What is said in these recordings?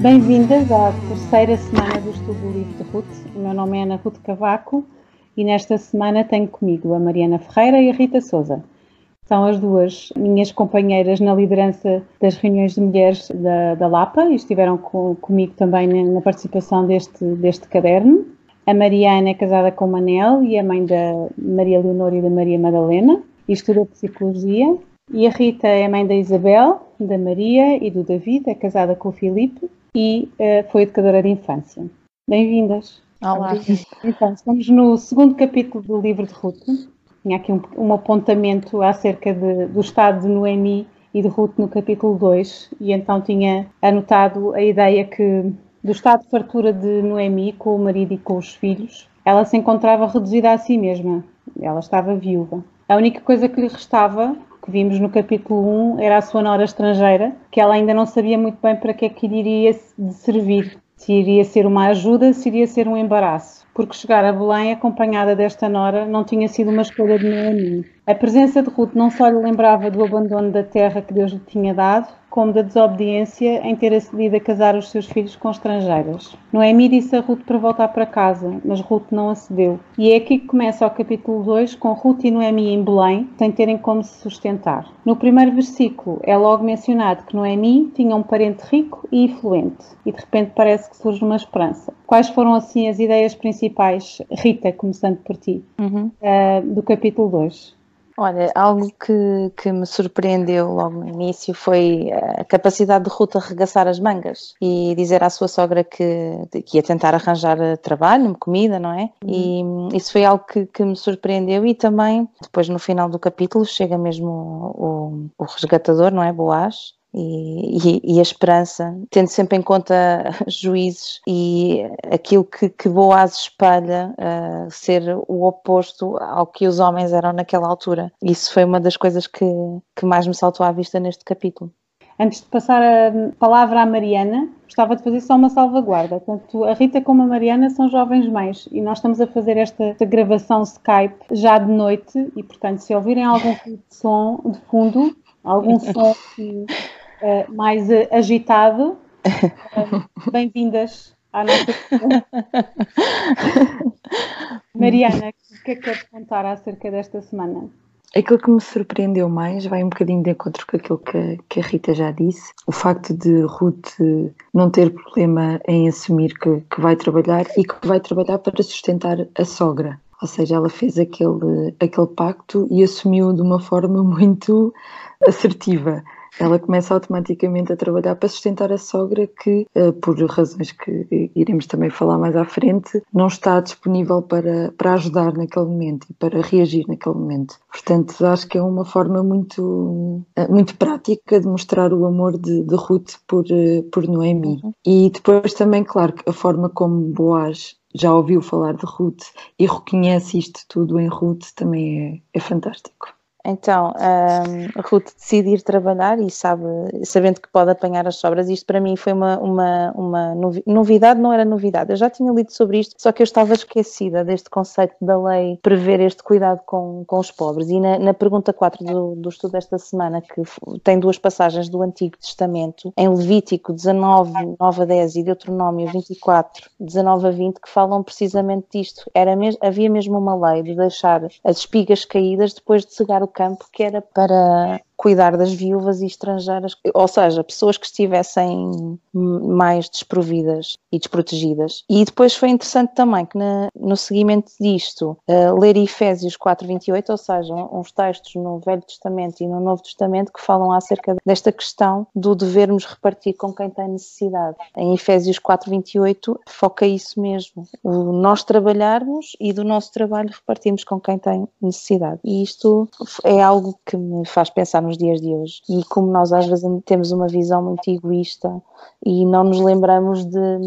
Bem-vindas à terceira semana do Estudo Livre de Ruth. O meu nome é Ana Ruth Cavaco e nesta semana tenho comigo a Mariana Ferreira e a Rita Souza. São as duas minhas companheiras na liderança das reuniões de mulheres da, da Lapa e estiveram com, comigo também na, na participação deste, deste caderno. A Mariana é casada com o Manel e é mãe da Maria Leonor e da Maria Madalena e estuda Psicologia. E a Rita é mãe da Isabel, da Maria e do David, é casada com o Filipe e uh, foi educadora de infância. Bem-vindas. Olá. Então, estamos no segundo capítulo do livro de Ruth. Tinha aqui um, um apontamento acerca de, do estado de Noemi e de Ruth no capítulo 2 e então tinha anotado a ideia que do estado de fartura de Noemi com o marido e com os filhos, ela se encontrava reduzida a si mesma. Ela estava viúva. A única coisa que lhe restava que vimos no capítulo 1 era a sua nora estrangeira, que ela ainda não sabia muito bem para que é que iria servir. Se iria ser uma ajuda, se iria ser um embaraço. Porque chegar a Belém acompanhada desta nora não tinha sido uma escolha de Noemi. A presença de Ruth não só lhe lembrava do abandono da terra que Deus lhe tinha dado, como da desobediência em ter acedido a casar os seus filhos com estrangeiras. Noemi disse a Ruth para voltar para casa, mas Ruth não acedeu. E é aqui que começa o capítulo 2, com Ruth e Noemi em Belém, sem terem como se sustentar. No primeiro versículo é logo mencionado que Noemi tinha um parente rico e influente, e de repente parece que surge uma esperança. Quais foram assim as ideias principais, Rita, começando por ti, uhum. uh, do capítulo 2? Olha, algo que, que me surpreendeu logo no início foi a capacidade de Ruth arregaçar as mangas e dizer à sua sogra que, que ia tentar arranjar trabalho, comida, não é? Uhum. E isso foi algo que, que, me surpreendeu e também, depois no final do capítulo, chega mesmo o, o resgatador, não é? Boaz, e, e, e, a esperança, tendo sempre em conta juízes e aquilo que, que Boaz espalha uh, ser o oposto ao que os homens eram naquela altura. Isso foi uma das coisas que, que mais me saltou à vista neste capítulo. Antes de passar a palavra à Mariana, gostava de fazer só uma salvaguarda. Tanto a Rita como a Mariana são jovens mães e nós estamos a fazer esta, esta gravação Skype já de noite e, portanto, se ouvirem algum de som de fundo, algum som que uh, mais uh, agitado. Uh, Bem-vindas à nossa. Mariana, o que é que queres contar acerca desta semana? Aquilo que me surpreendeu mais vai um bocadinho de encontro com aquilo que, que a Rita já disse. O facto de Ruth não ter problema em assumir que, que vai trabalhar e que vai trabalhar para sustentar a sogra. Ou seja, ela fez aquele, aquele pacto e assumiu de uma forma muito assertiva ela começa automaticamente a trabalhar para sustentar a sogra que, eh, por razões que iremos também falar mais à frente, não está disponível para, para ajudar naquele momento e para reagir naquele momento. Portanto, acho que é uma forma muito, eh, muito prática de mostrar o amor de, de Ruth por, eh, por Noemi. Uhum. E depois também, claro, a forma como Boaz já ouviu falar de Ruth e reconhece isto tudo em Ruth também é, é fantástico. Então, um, Ruth decide ir trabalhar e sabe, sabendo que pode apanhar as sobras, isto para mim foi uma, uma, uma novidade, não era novidade, eu já tinha lido sobre isto, só que eu estava esquecida deste conceito da lei prever este cuidado com, com os pobres. E na, na pergunta 4 do, do estudo desta semana, que tem duas passagens do Antigo Testamento, em Levítico 19, 9 a 10 e Deuteronômio 24, 19 a 20, que falam precisamente disto. Era mes havia mesmo uma lei de deixar as espigas caídas depois de cegar o campo que era para cuidar das viúvas e estrangeiras, ou seja, pessoas que estivessem mais desprovidas e desprotegidas. E depois foi interessante também que na, no seguimento disto, uh, ler Efésios 4.28, ou seja, uns textos no Velho Testamento e no Novo Testamento que falam acerca desta questão do devermos repartir com quem tem necessidade. Em Efésios 4.28 foca isso mesmo, o nós trabalharmos e do nosso trabalho repartirmos com quem tem necessidade. E isto é algo que me faz pensar nos dias de hoje. E como nós às vezes temos uma visão muito egoísta e não nos lembramos de,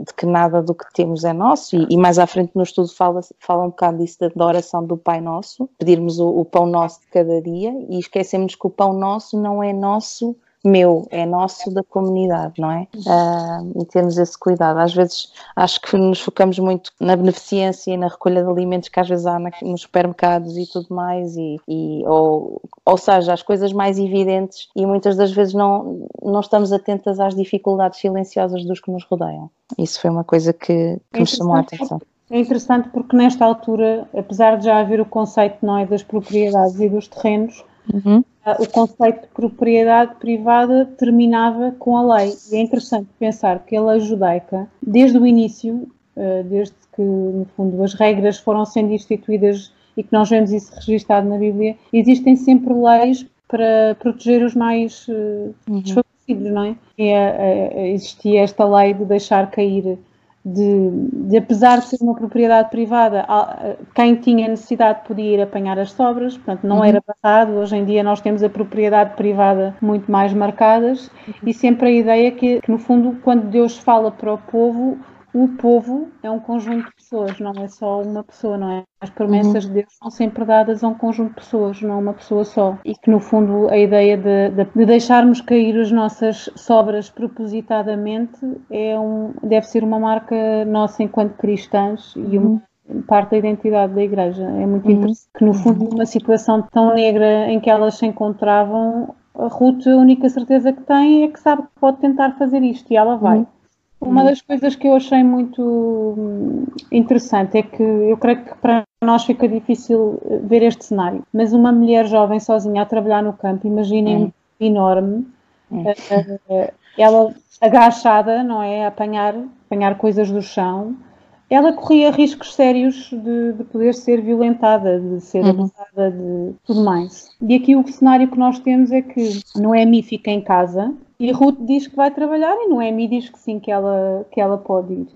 de que nada do que temos é nosso, e, e, mais à frente no estudo fala, fala um bocado disso da, da oração do Pai Nosso, pedirmos o, o, pão nosso de cada dia e esquecemos que o pão nosso não é nosso meu, é nosso da comunidade, não é? Uh, e temos esse cuidado. Às vezes acho que nos focamos muito na beneficência e na recolha de alimentos que às vezes há nos supermercados e tudo mais, e, e ou, ou seja, as coisas mais evidentes e muitas das vezes não, não estamos atentas às dificuldades silenciosas dos que nos rodeiam. Isso foi uma coisa que, que me chamou a atenção. É interessante porque nesta altura, apesar de já haver o conceito não é, das propriedades e dos terrenos, uhum. uh, o conceito de propriedade privada terminava com a lei. E é interessante pensar que a lei judaica, desde o início, uh, desde que, no fundo, as regras foram sendo instituídas e que nós vemos isso registado na Bíblia, existem sempre leis para proteger os mais uh, uhum. desfavorecidos, não é? E, existia esta lei de deixar cair de, de, apesar de ser uma propriedade privada, quem tinha necessidade podia ir apanhar as sobras, portanto não uhum. era passado. Hoje em dia nós temos a propriedade privada muito mais marcadas uhum. e sempre a ideia que, que, no fundo, quando Deus fala para o povo, o povo é um conjunto de pessoas, não é só uma pessoa, não é? As promessas uhum. de Deus são sempre dadas a um conjunto de pessoas, não a uma pessoa só. E que, no fundo, a ideia de, de, de deixarmos cair as nossas sobras propositadamente é um, deve ser uma marca nossa enquanto cristãs e uma uhum. parte da identidade da Igreja. É muito uhum. interessante que, no fundo, numa situação tão negra em que elas se encontravam, a Ruth, a única certeza que tem é que sabe que pode tentar fazer isto e ela vai. Uma das coisas que eu achei muito hum, interessante é que eu creio que para nós fica difícil eh, ver este cenário, mas uma mulher jovem sozinha a trabalhar no campo, imaginem um enorme, é. ela agachada, não é? A apanhar, apanhar coisas do chão, ela corria riscos sérios de, de poder ser violentada, de ser uhum. abusada, de tudo mais. E aqui o cenário que nós temos é que Noemi fica em casa e Ruth diz que vai trabalhar e Noemi diz que sim, que ela, que ela pode ir.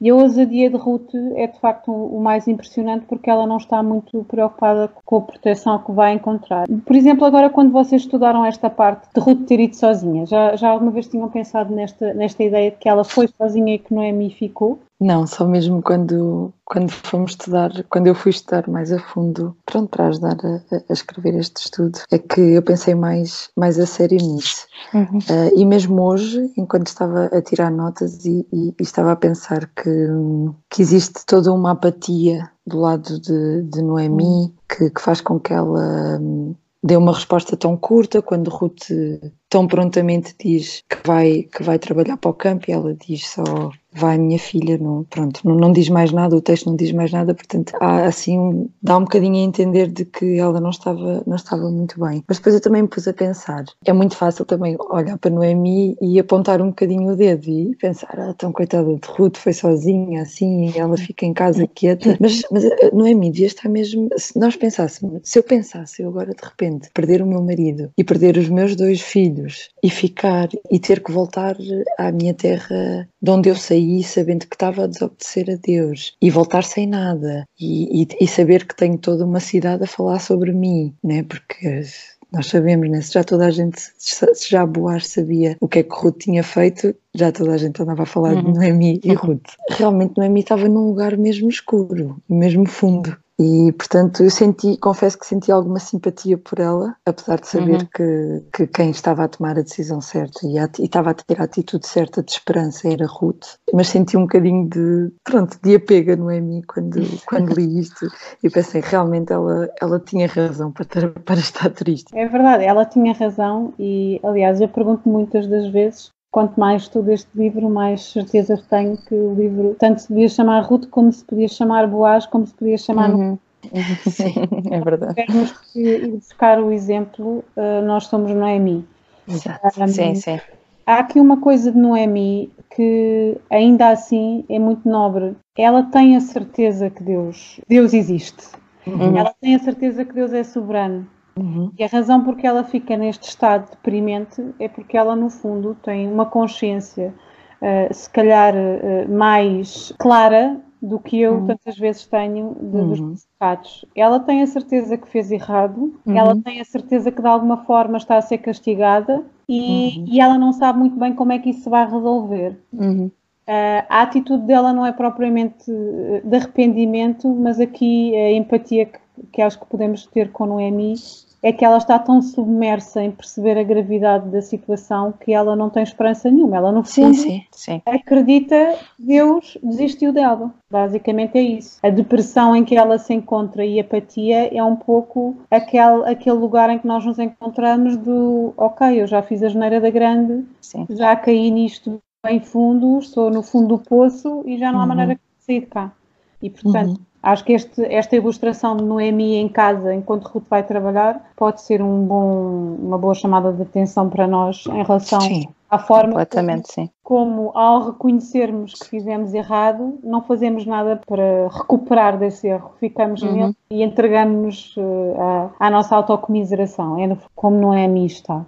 E a ousadia de Ruth é de facto o mais impressionante porque ela não está muito preocupada com a proteção que vai encontrar. Por exemplo, agora quando vocês estudaram esta parte de Ruth ter ido sozinha, já, já alguma vez tinham pensado nesta, nesta ideia de que ela foi sozinha e que Noemi ficou? Não, só mesmo quando, quando fomos estudar, quando eu fui estudar mais a fundo, pronto, para ajudar a, a escrever este estudo, é que eu pensei mais, mais a sério nisso. Uhum. Uh, e mesmo hoje, enquanto estava a tirar notas e, e, e, estava a pensar que, que existe toda uma apatia do lado de, de Noemi, uhum. que, que faz com que ela hum, dê uma resposta tão curta quando Ruth tão prontamente diz que vai, que vai trabalhar para o campo e ela diz só vai minha filha, não, pronto, não, não diz mais nada, o texto não diz mais nada, portanto há assim, dá um bocadinho a entender de que ela não estava, não estava muito bem. Mas depois eu também me pus a pensar, é muito fácil também olhar para Noemi e apontar um bocadinho o dedo e pensar, ah, tão coitada de Ruth, foi sozinha assim, ela fica em casa quieta, mas, mas eh, Noemi devia estar mesmo, se nós pensássemos, se eu pensasse eu agora de repente perder o meu marido e perder os meus dois filhos e ficar e ter que voltar à minha terra de onde eu saí sabendo que estava a desobedecer a Deus e voltar sem nada e, e, e saber que tenho toda uma cidade a falar sobre mim, né? porque nós sabemos, né? se já toda a gente, se já Boaz sabia o que é que Ruth tinha feito, já toda a gente andava a falar uhum. de Noemi e Ruth. Realmente Noemi estava num lugar mesmo escuro, mesmo fundo. E, portanto, eu senti, confesso que senti alguma simpatia por ela, apesar de saber uhum. que, que quem estava a tomar a decisão certa e, a, e, estava a ter a atitude certa de esperança era Ruth, mas senti um bocadinho de, pronto, de apego no mim quando, quando li isto e pensei, realmente ela, ela tinha razão para, ter, para estar triste. É verdade, ela tinha razão e, aliás, eu pergunto muitas das vezes quanto mais estudo este livro, mais certezas tenho que o livro tanto se podia chamar Ruth como se podia chamar Boaz, como se podia chamar. Uhum. Sim, é verdade. Temos que ir buscar o exemplo, uh, nós somos Noemi. Exato. Um, sim, sim. Há aqui uma coisa de Noemi que ainda assim é muito nobre. Ela tem a certeza que Deus, Deus existe. Uhum. Ela tem a certeza que Deus é soberano. Uhum. E a razão por que ela fica neste estado deprimente é porque ela, no fundo, tem uma consciência, uh, se calhar, uh, mais clara do que eu uhum. tantas vezes tenho de, uhum. dos pecados. Ela tem a certeza que fez errado, ela uhum. tem a certeza que de alguma forma está a ser castigada e, uhum. e ela não sabe muito bem como é que isso se vai resolver. Uh, a atitude dela não é propriamente de arrependimento, mas aqui a empatia que, que acho que podemos ter com Noemi é que ela está tão submersa em perceber a gravidade da situação que ela não tem esperança nenhuma. Ela, no fundo, sim, sim, sim. acredita que Deus desistiu dela. Basicamente é isso. A depressão em que ela se encontra e a apatia é um pouco aquele, aquele lugar em que nós nos encontramos do ok, eu já fiz a geneira da grande, já caí nisto em fundo, estou no fundo do poço e já não há Uhum. maneira de sair de cá. E portanto, Uhum. Acho que este, esta ilustração de Noemi em casa, enquanto Ruth vai trabalhar, pode ser um bom, uma boa chamada de atenção para nós em relação Sim, à forma Completamente, sim. como ao reconhecermos que fizemos errado, não fazemos nada para recuperar desse erro, ficamos Uhum. nele e entregamos-nos eh, à, à nossa autocomiseração, é como mim está.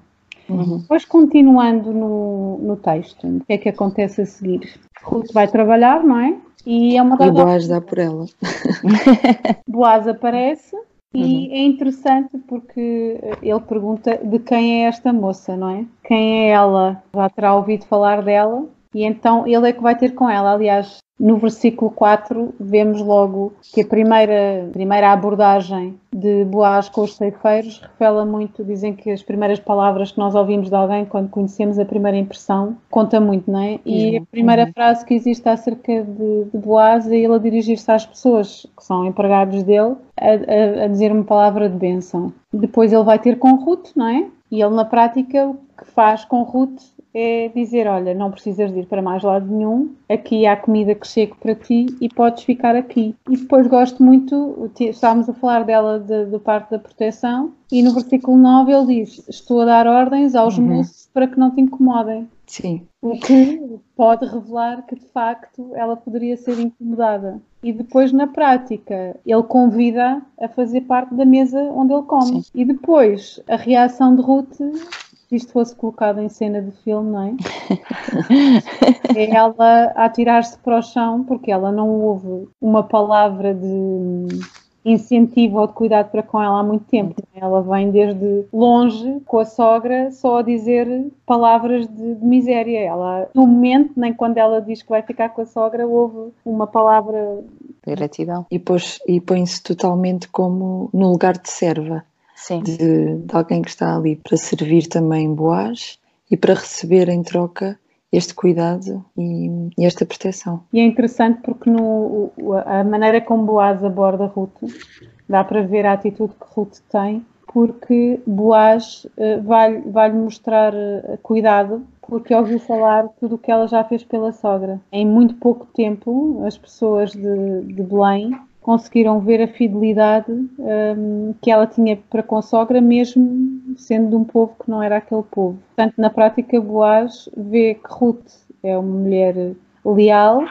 Uhum. Depois, continuando no, no texto, o que é que acontece a seguir? Ruth vai trabalhar, não é? E é uma e das Boaz dá por ela. Boaz aparece e é interessante porque ele pergunta de quem é esta moça, não é? Quem é ela? Já terá ouvido falar dela e então ele é que vai ter com ela. Aliás, no versículo 4 vemos logo que a primeira, primeira abordagem de Boaz com os ceifeiros revela muito, dizem que as primeiras palavras que nós ouvimos de alguém quando conhecemos a primeira impressão conta muito, não é? E a primeira Uhum. frase que existe acerca de, de Boaz é ele a dirigir-se às pessoas que são empregados dele a, a- a dizer uma palavra de bênção. Depois ele vai ter com Ruth, não é? E ele na prática o que faz com Ruth é dizer, olha, não precisas de ir para mais lado nenhum, aqui há comida que chega para ti e podes ficar aqui. E depois gosto muito, estávamos a falar dela de, de parte da proteção, e no versículo 9 ele diz, estou a dar ordens aos Uhum. moços para que não te incomodem. Sim, O que pode revelar que de facto ela poderia ser incomodada. E depois, na prática, ele convida a fazer parte da mesa onde ele come. Sim. E depois, a reação de Ruth, se isto fosse colocado em cena de filme, não é? é ela a atirar-se para o chão porque ela não ouve uma palavra de incentivo ou de cuidado para com ela há muito tempo. Ela vem desde longe com a sogra só a dizer palavras de, de miséria. Ela, no momento, nem quando ela diz que vai ficar com a sogra, ouve uma palavra. Gratidão. e, pôs- e põe-se totalmente como no lugar de serva. De, de alguém que está ali para servir também Boaz e para receber em troca este cuidado e, e esta proteção. E é interessante porque no, a maneira como Boaz aborda Ruth, dá para ver a atitude que Ruth tem, porque Boaz eh, vai- vai-lhe mostrar eh, cuidado, porque ouviu falar tudo o que ela já fez pela sogra. Em muito pouco tempo, as pessoas de, de Belém conseguiram ver a fidelidade hum, que ela tinha para com a sogra, mesmo sendo de um povo que não era aquele povo. Portanto, na prática, Boaz vê que Ruth é uma mulher leal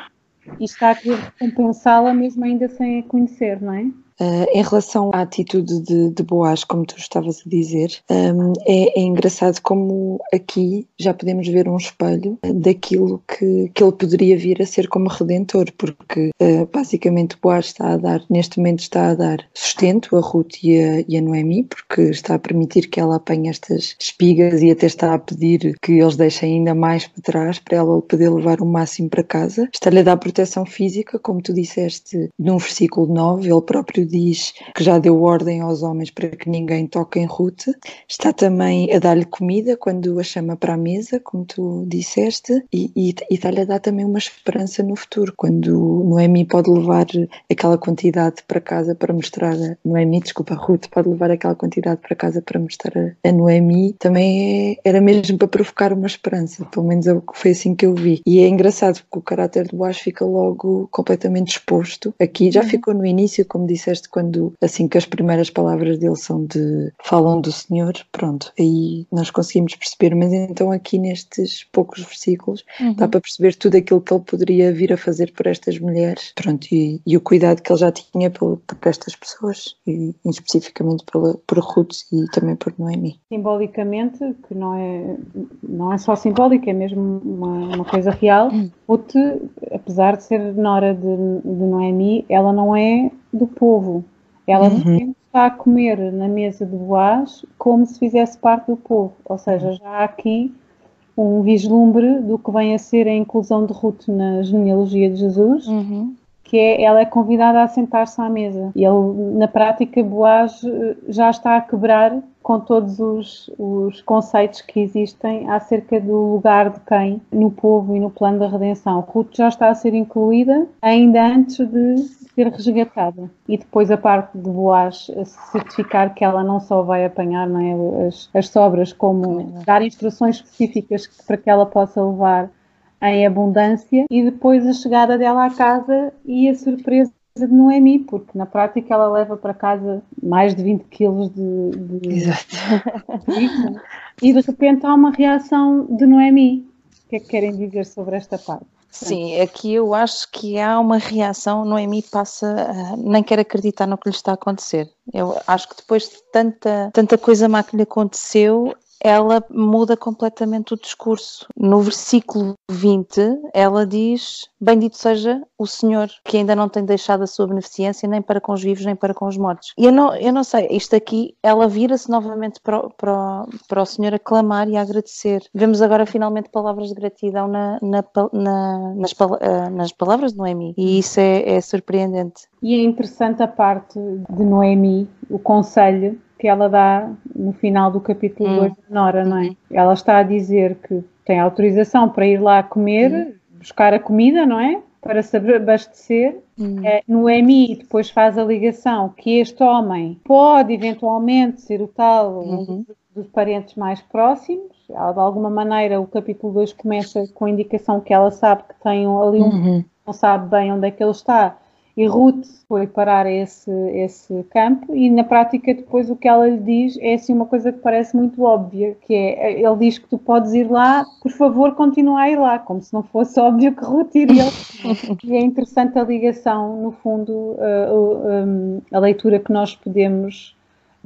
e está a querer recompensá-la mesmo ainda sem a conhecer, não é? Uh, em relação à atitude de, de Boaz, como tu estavas a dizer, um, é, é engraçado como aqui já podemos ver um espelho daquilo que, que ele poderia vir a ser como redentor, porque uh, basicamente Boaz está a dar, neste momento está a dar sustento a Ruth e a, e a Noemi, porque está a permitir que ela apanhe estas espigas e até está a pedir que eles deixem ainda mais para trás para ela poder levar o máximo para casa. Está-lhe a dar proteção física, como tu disseste no versículo 9, ele próprio diz que já deu ordem aos homens para que ninguém toque em Ruth. Está também a dar-lhe comida quando a chama para a mesa, como tu disseste, e, e, e está-lhe a dar também uma esperança no futuro, quando Noemi pode levar aquela quantidade para casa para mostrar a Noemi, desculpa, Ruth pode levar aquela quantidade para casa para mostrar a, Noemi, também é, era mesmo para provocar uma esperança, pelo menos é foi assim que eu vi. E é engraçado porque o caráter de Boaz fica logo completamente exposto. Aqui já Uhum. ficou no início, como disseste, quando assim que as primeiras palavras dele são de falam do Senhor, pronto, aí nós conseguimos perceber, mas então aqui nestes poucos versículos Uhum. dá para perceber tudo aquilo que ele poderia vir a fazer por estas mulheres, pronto, e, e o cuidado que ele já tinha por, por estas pessoas, e especificamente pela, por Ruth e também por Noemi. Simbolicamente, que não é, não é só simbólico, é mesmo uma, uma coisa real. Ruth, apesar de ser nora de, de Noemi, ela não é do povo. Ela Uhum. está a comer na mesa de Boaz como se fizesse parte do povo. Ou seja, já há aqui um vislumbre do que vem a ser a inclusão de Ruth na genealogia de Jesus, Uhum. que é, ela é convidada a sentar-se à mesa. E ele, na prática, Boaz eh, já está a quebrar com todos os, os conceitos que existem acerca do lugar de quem no povo e no plano da redenção. Ruth já está a ser incluída ainda antes de ser resgatada. E depois a parte de Boaz certificar que ela não só vai apanhar não é, as, as sobras, como dar instruções específicas para que ela possa levar em abundância e depois a chegada dela à casa e a surpresa de Noemi, porque na prática ela leva para casa mais de 20 quilos de, de... Exato. e de repente há uma reação de Noemi. O que é que querem dizer sobre esta parte? Sim, aqui eu acho que há uma reação, Noemi passa, uh, nem quer acreditar no que lhe está a acontecer. Eu acho que depois de tanta, tanta coisa má que lhe aconteceu, ela muda completamente o discurso. No versículo 20, ela diz: Bendito seja o Senhor, que ainda não tem deixado a sua beneficência nem para com os vivos, nem para com os mortos. E eu não, eu não sei, isto aqui, ela vira-se novamente para, para, para o Senhor a clamar e a agradecer. Vemos agora finalmente palavras de gratidão na, na, na, nas, eh, nas palavras de Noemi, e isso é, é surpreendente. E é interessante a parte de Noemi, o conselho que ela dá no final do capítulo 2 hum. da Nora, não é? Uhum. Ela está a dizer que tem autorização para ir lá comer, hum. buscar a comida, não é? Para se abastecer. Hum. É, Noemi depois faz a ligação que este homem pode eventualmente ser o tal uhum. dos parentes mais próximos. Ela, de alguma maneira, o capítulo 2 começa com a indicação que ela sabe que tem ali um. Uhum. Não sabe bem onde é que ele está, e Ruth foi parar esse, esse campo e na prática depois o que ela lhe diz é assim uma coisa que parece muito óbvia, que é, ele diz que tu podes ir lá, por favor continua a ir lá, como se não fosse óbvio que Ruth iria. e é interessante a ligação, no fundo, uh, uh, um, a leitura que nós podemos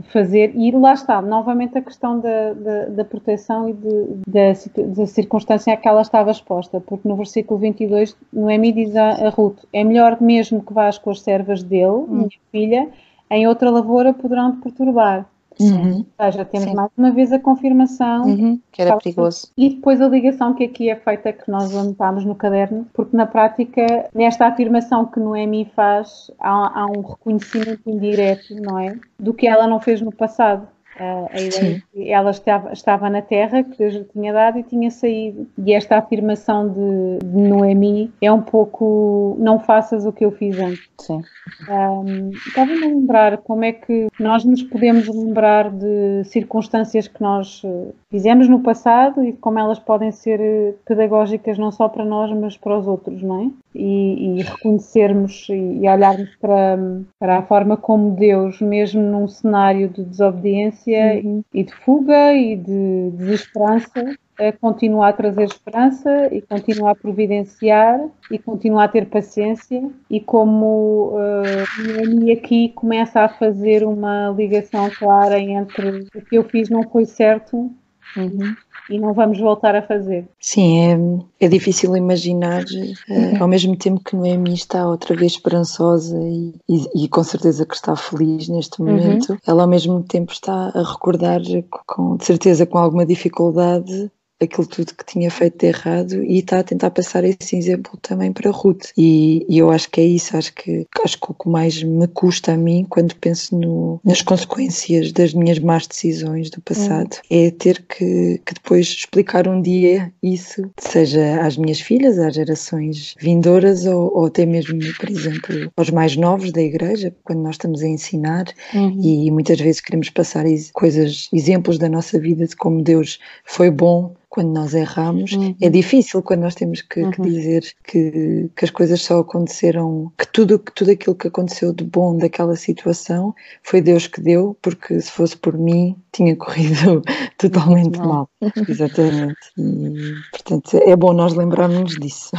fazer, e lá está, novamente a questão da, da, da proteção e de, da, da, circunstância a que ela estava exposta, porque no versículo 22, Noemi diz a, a Ruth: É melhor mesmo que vás com as servas dele, hum. minha filha, em outra lavoura poderão te perturbar. Uhum. Ou seja, temos Sim. mais uma vez a confirmação uhum. que era perigoso. E depois a ligação que aqui é feita, que nós anotámos no caderno, porque na prática, nesta afirmação que Noemi faz, há, há um reconhecimento indireto, não é? Do que ela não fez no passado. Uh, a ideia que ela estava, estava na terra que Deus lhe tinha dado e tinha saído. E esta afirmação de, de Noemi é um pouco não faças o que eu fiz antes. Sim. Um, Estava-me a lembrar como é que nós nos podemos lembrar de circunstâncias que nós eh, fizemos no passado e como elas podem ser eh, pedagógicas não só para nós, mas para os outros, não é? E, e reconhecermos e, e olharmos para, para a forma como Deus, mesmo num cenário de desobediência uhum. e de fuga e de desesperança, continua a trazer esperança e continua a providenciar e continua a ter paciência e como uh, aqui começa a fazer uma ligação clara entre o que eu fiz não foi certo uhum. E não vamos voltar a fazer. Sim, é, é difícil imaginar uh, ao mesmo tempo que Noemi está outra vez esperançosa e, e, e com certeza que está feliz neste uhum. momento, uhum. ela ao mesmo tempo está a recordar com de certeza com alguma dificuldade aquilo tudo que tinha feito de errado e está a tentar passar esse exemplo também para Ruth. E, e, eu acho que é isso, acho que, acho que o que mais me custa a mim quando penso no, nas consequências das minhas más decisões do passado hum. é ter que, que depois explicar um dia isso, seja às minhas filhas, às gerações vindouras ou, ou até mesmo, por exemplo, aos mais novos da igreja, quando nós estamos a ensinar uhum. e muitas vezes queremos passar coisas, exemplos da nossa vida de como Deus foi bom quando nós erramos. Uhum. É difícil quando nós temos que, uhum. que dizer que, que, as coisas só aconteceram, que tudo, que tudo aquilo que aconteceu de bom daquela situação foi Deus que deu, porque se fosse por mim tinha corrido totalmente mal. Exatamente. E, portanto, é bom nós lembrarmos disso.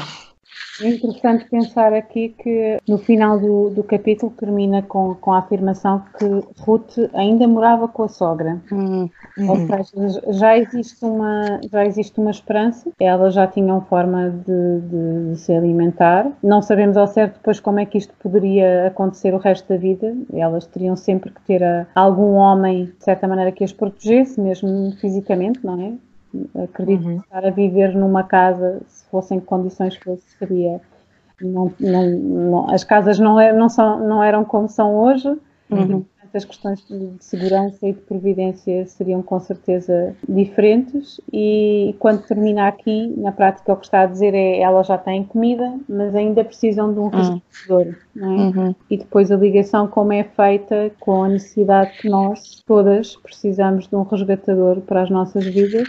É interessante pensar aqui que no final do, do capítulo termina com, com a afirmação que Ruth ainda morava com a sogra. Uhum. Ou seja, já existe, uma, já existe uma esperança, elas já tinham forma de, de, de, se alimentar. Não sabemos ao certo depois como é que isto poderia acontecer o resto da vida. Elas teriam sempre que ter a, algum homem, de certa maneira, que as protegesse, mesmo fisicamente, não é? Acredito uhum. que estar a viver numa casa, se fossem condições que fosse, seria não, não, não, as casas não, é, não, são, não eram como são hoje. Uhum as questões de segurança e de providência seriam com certeza diferentes e quando termina aqui, na prática o que está a dizer é ela já tem comida, mas ainda precisam de um uhum. resgatador, não é? Uhum. E depois a ligação como é feita com a necessidade que nós todas precisamos de um resgatador para as nossas vidas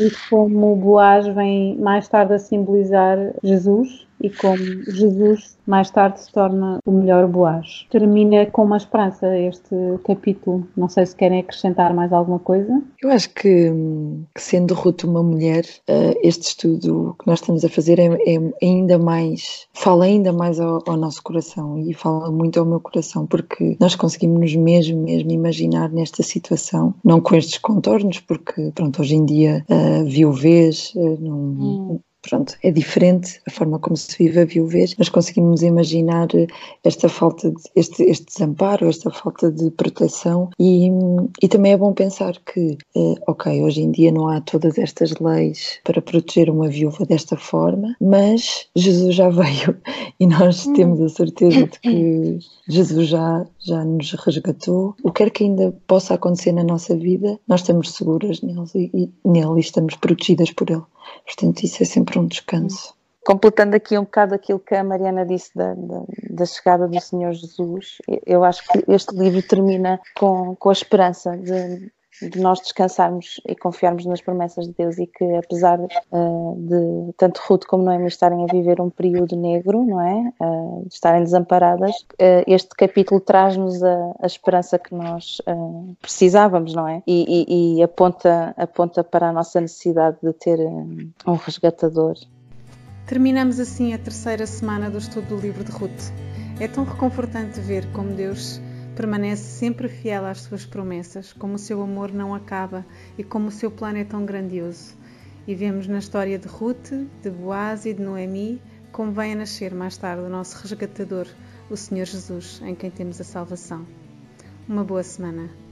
e como Boaz vem mais tarde a simbolizar Jesus e como Jesus mais tarde se torna o melhor Boaz. Termina com uma esperança este capítulo. Não sei se querem acrescentar mais alguma coisa. Eu acho que, sendo Ruth uma mulher, eh, este estudo que nós estamos a fazer é, é ainda mais, fala ainda mais ao, ao, nosso coração e fala muito ao meu coração, porque nós conseguimos mesmo, mesmo imaginar nesta situação, não com estes contornos, porque pronto, hoje em dia viuvez uh, não, hum pronto, é diferente a forma como se vive a viuvez, mas conseguimos imaginar esta falta de, este, este desamparo, esta falta de proteção e, e também é bom pensar que, eh, ok, hoje em dia não há todas estas leis para proteger uma viúva desta forma, mas Jesus já veio e nós hum. temos a certeza de que Jesus já, já nos resgatou. O que quer que ainda possa acontecer na nossa vida, nós estamos seguras nele e, e, nele e estamos protegidas por ele. Portanto, isso é sempre um descanso. Completando aqui um bocado aquilo que a Mariana disse da, da, da, chegada do Senhor Jesus, eu acho que este livro termina com, com a esperança de, de nós descansarmos e confiarmos nas promessas de Deus e que apesar uh, de tanto Ruth como Noemi estarem a viver um período negro, não é? Uh, de estarem desamparadas, uh, este capítulo traz-nos a, a, esperança que nós precisávamos, não é? E, e, e, aponta, aponta para a nossa necessidade de ter um resgatador. Terminamos assim a terceira semana do estudo do livro de Ruth. É tão reconfortante ver como Deus permanece sempre fiel às suas promessas, como o seu amor não acaba e como o seu plano é tão grandioso. E vemos na história de Ruth, de Boaz e de Noemi como vem a nascer mais tarde o nosso resgatador, o Senhor Jesus, em quem temos a salvação. Uma boa semana.